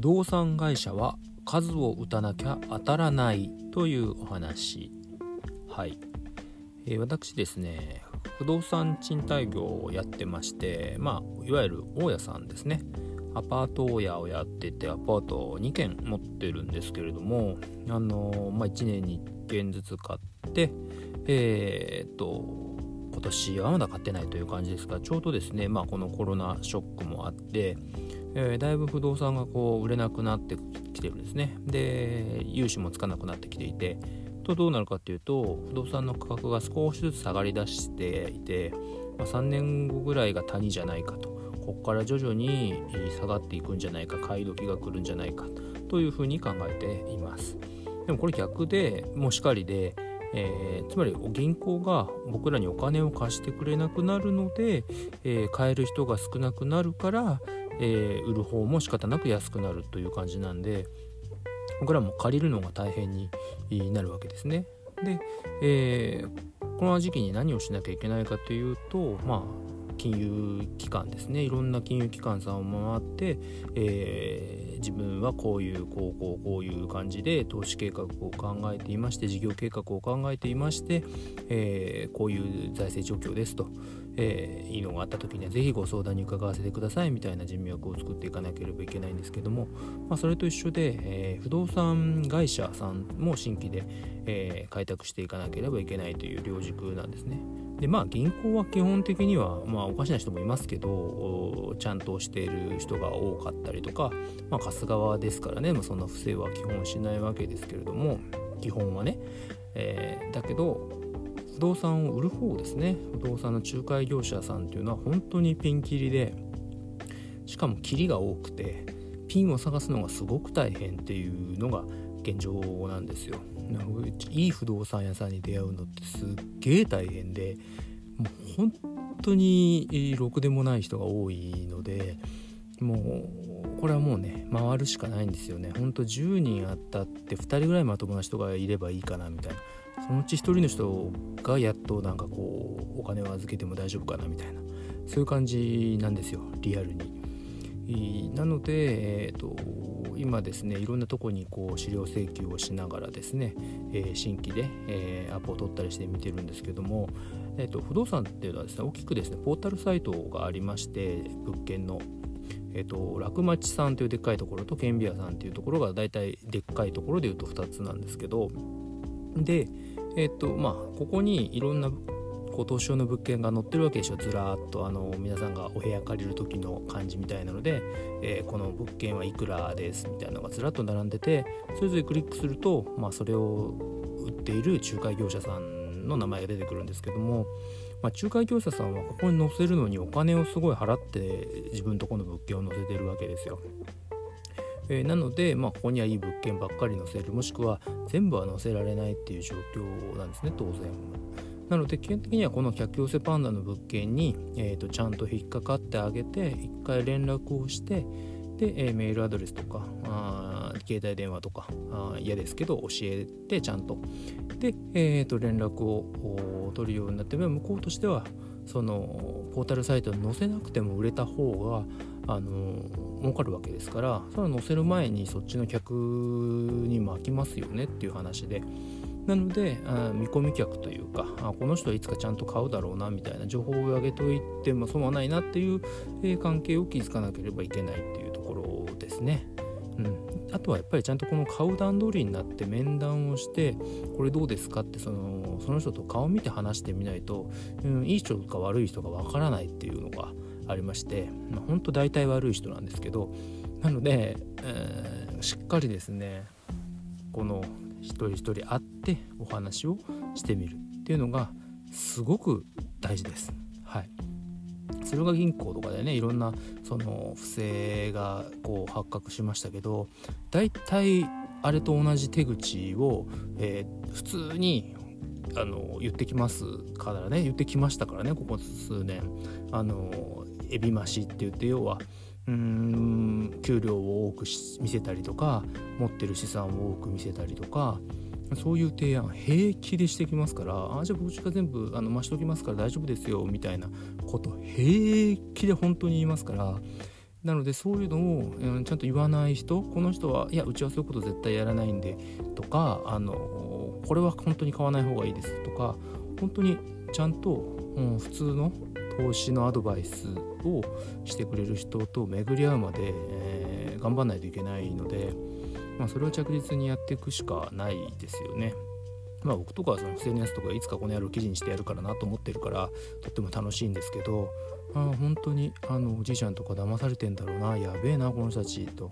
不動産会社は数を打たなきゃ当たらないというお話。はい、えー、私ですね不動産賃貸業をやってましてまあいわゆる大家さんですね。アパート大家をやっててアパートを2軒持ってるんですけれどもあのまあ1年に1軒ずつ買ってえー、っと今年はまだ買ってないという感じですがちょうどですねまあこのコロナショックもあってえー、だいぶ不動産がこう売れなくなってきてるんですね。で融資もつかなくなってきていて。とどうなるかっていうと不動産の価格が少しずつ下がりだしていて、まあ、3年後ぐらいが谷じゃないかと。ここから徐々に下がっていくんじゃないか買い時が来るんじゃないかというふうに考えています。でもこれ逆でもうしかりでえー、つまり銀行が僕らにお金を貸してくれなくなるので、えー、買える人が少なくなるから、えー、売る方も仕方なく安くなるという感じなんで僕らも借りるのが大変になるわけですね。で、えー、この時期に何をしなきゃいけないかというとまあ金融機関ですねいろんな金融機関さんを回って、えー、自分はこういうこうこうこういう感じで投資計画を考えていまして事業計画を考えていまして、えー、こういう財政状況ですとえー、いいのがあった時には是非ご相談に伺わせてくださいみたいな人脈を作っていかなければいけないんですけども、まあ、それと一緒で、え、不動産会社さんも新規で、え、開拓していかなければいけないという両軸なんですね。でまあ銀行は基本的には、まあ、おかしな人もいますけどちゃんとしている人が多かったりとか、まあ、春日川ですからね、まあ、そんな不正は基本しないわけですけれども基本はね、えー、だけど不動産を売る方ですね。不動産の仲介業者さんっていうのは本当にピンキリでしかもキリが多くてピンを探すのがすごく大変っていうのが現状なんですよ。いい不動産屋さんに出会うのってすっげえ大変でもう本当にろくでもない人が多いのでもうこれはもうね回るしかないんですよね。ほんと10人あったって2人ぐらいまともな人がいればいいかなみたいな。そのうち1人の人がやっとなんかこうお金を預けても大丈夫かなみたいな。そういう感じなんですよリアルに。なので、えーと、今ですねいろんなとこにこう資料請求をしながらですね、え、新規で、えー、アポを取ったりして見てるんですけども、えーと、不動産っていうのはですね大きくですねポータルサイトがありまして物件のえーと、楽町さんというでっかいところと顕微屋さんというところが大体でっかいところでいうと2つなんですけどで、えっ、ー、とまあここにいろんなこう投資用の物件が載ってるわけでしょずらーっとあの皆さんがお部屋借りる時の感じみたいなので、えー、この物件はいくらですみたいなのがずらっと並んでてそれぞれクリックすると、まあ、それを売っている仲介業者さんの名前が出てくるんですけども、まあ、仲介業者さんはここに載せるのにお金をすごい払って自分とこの物件を載せてるわけですよ。えー、なので、まあ、ここにはいい物件ばっかり載せるもしくは全部は載せられないっていう状況なんですね当然。なので基本的にはこの客寄せパンダの物件に、えーと、ちゃんと引っかかってあげて一回連絡をしてで、え、メールアドレスとかあ携帯電話とか嫌ですけど教えてちゃんと。で、えーと、連絡を取るようになって向こうとしてはそのポータルサイトに載せなくても売れた方があの儲かるわけですからそれは載せる前にそっちの客に巻きますよねっていう話で。なのであ見込み客というかあこの人はいつかちゃんと買うだろうなみたいな情報を上げといても損はないなっていう、えー、関係を築かなければいけないっていうところですね。うん、あとはやっぱりちゃんとこの買う段取りになって面談をしてこれどうですかってそのその人と顔見て話してみないと、うん、いい人か悪い人かわからないっていうのがありまして、まあ、本当大体悪い人なんですけどなので、えー、しっかりですねこの一人一人会ってお話をしてみるっていうのがすごく大事です。はい、駿河銀行とかでねいろんなその不正がこう発覚しましたけど大体あれと同じ手口を、えー、普通にあの言ってきますからね言ってきましたからねここ数年あのエビ増しって言って要はうん給料を多く見せたりとか持ってる資産を多く見せたりとかそういう提案平気でしてきますからあじゃあ僕が全部あの増しときますから大丈夫ですよみたいなこと平気で本当に言いますからなのでそういうのを、うん、ちゃんと言わない人この人はいやうちはそういうこと絶対やらないんでとかあのこれは本当に買わない方がいいですとか本当にちゃんと、うん、普通の投資のアドバイスをしてくれる人と巡り合うまで、えー、頑張んないといけないので、まあ、それは着実にやっていくしかないですよね。まあ僕とかはその SNS とかいつかこの野郎記事にしてやるからなと思ってるからとっても楽しいんですけどあ本当にあのおじいちゃんとか騙されてんだろうなやべえなこの人たちと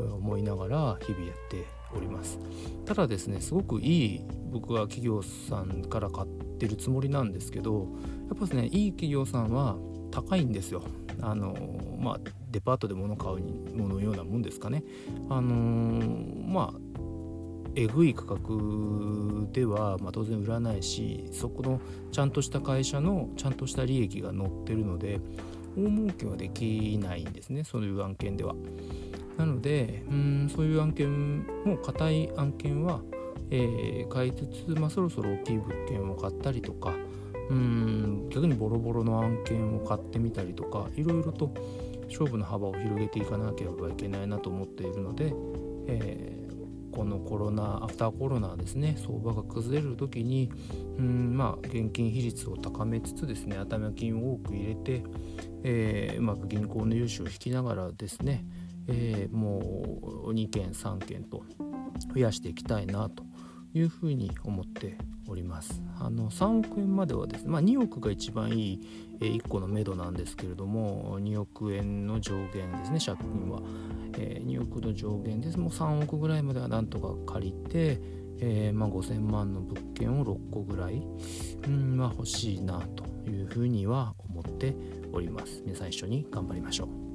思いながら日々やっております。ただですねすごくいい僕は企業さんから買ってるつもりなんですけどやっぱですねいい企業さんは高いんですよ。あのまあデパートで物買うものようなもんですかね。あのまあえぐい価格では、まあ、当然売らないしそこのちゃんとした会社のちゃんとした利益が乗ってるので大儲けはできないんですねそういう案件では。なのでうんそういう案件も硬い案件は、えー、買いつつ、まあ、そろそろ大きい物件を買ったりとかうん逆にボロボロの案件を買ってみたりとかいろいろと勝負の幅を広げていかなければいけないなと思っているので、えーこのコロナアフターコロナですね相場が崩れる時にうんまあ現金比率を高めつつですね頭金を多く入れて、えー、うまく銀行の融資を引きながらですね、えー、もう2件3件と増やしていきたいなというふうに思っております。あの3億円まではですね、まあ、2億が一番いい、え1個の目処なんですけれども2億円の上限ですね借金は。えー、2億の上限です。もう3億ぐらいまではなんとか借りて、えー、まあ、5000万の物件を6個ぐらい、うんまあ、欲しいなというふうには思っております。皆さん一緒に頑張りましょう。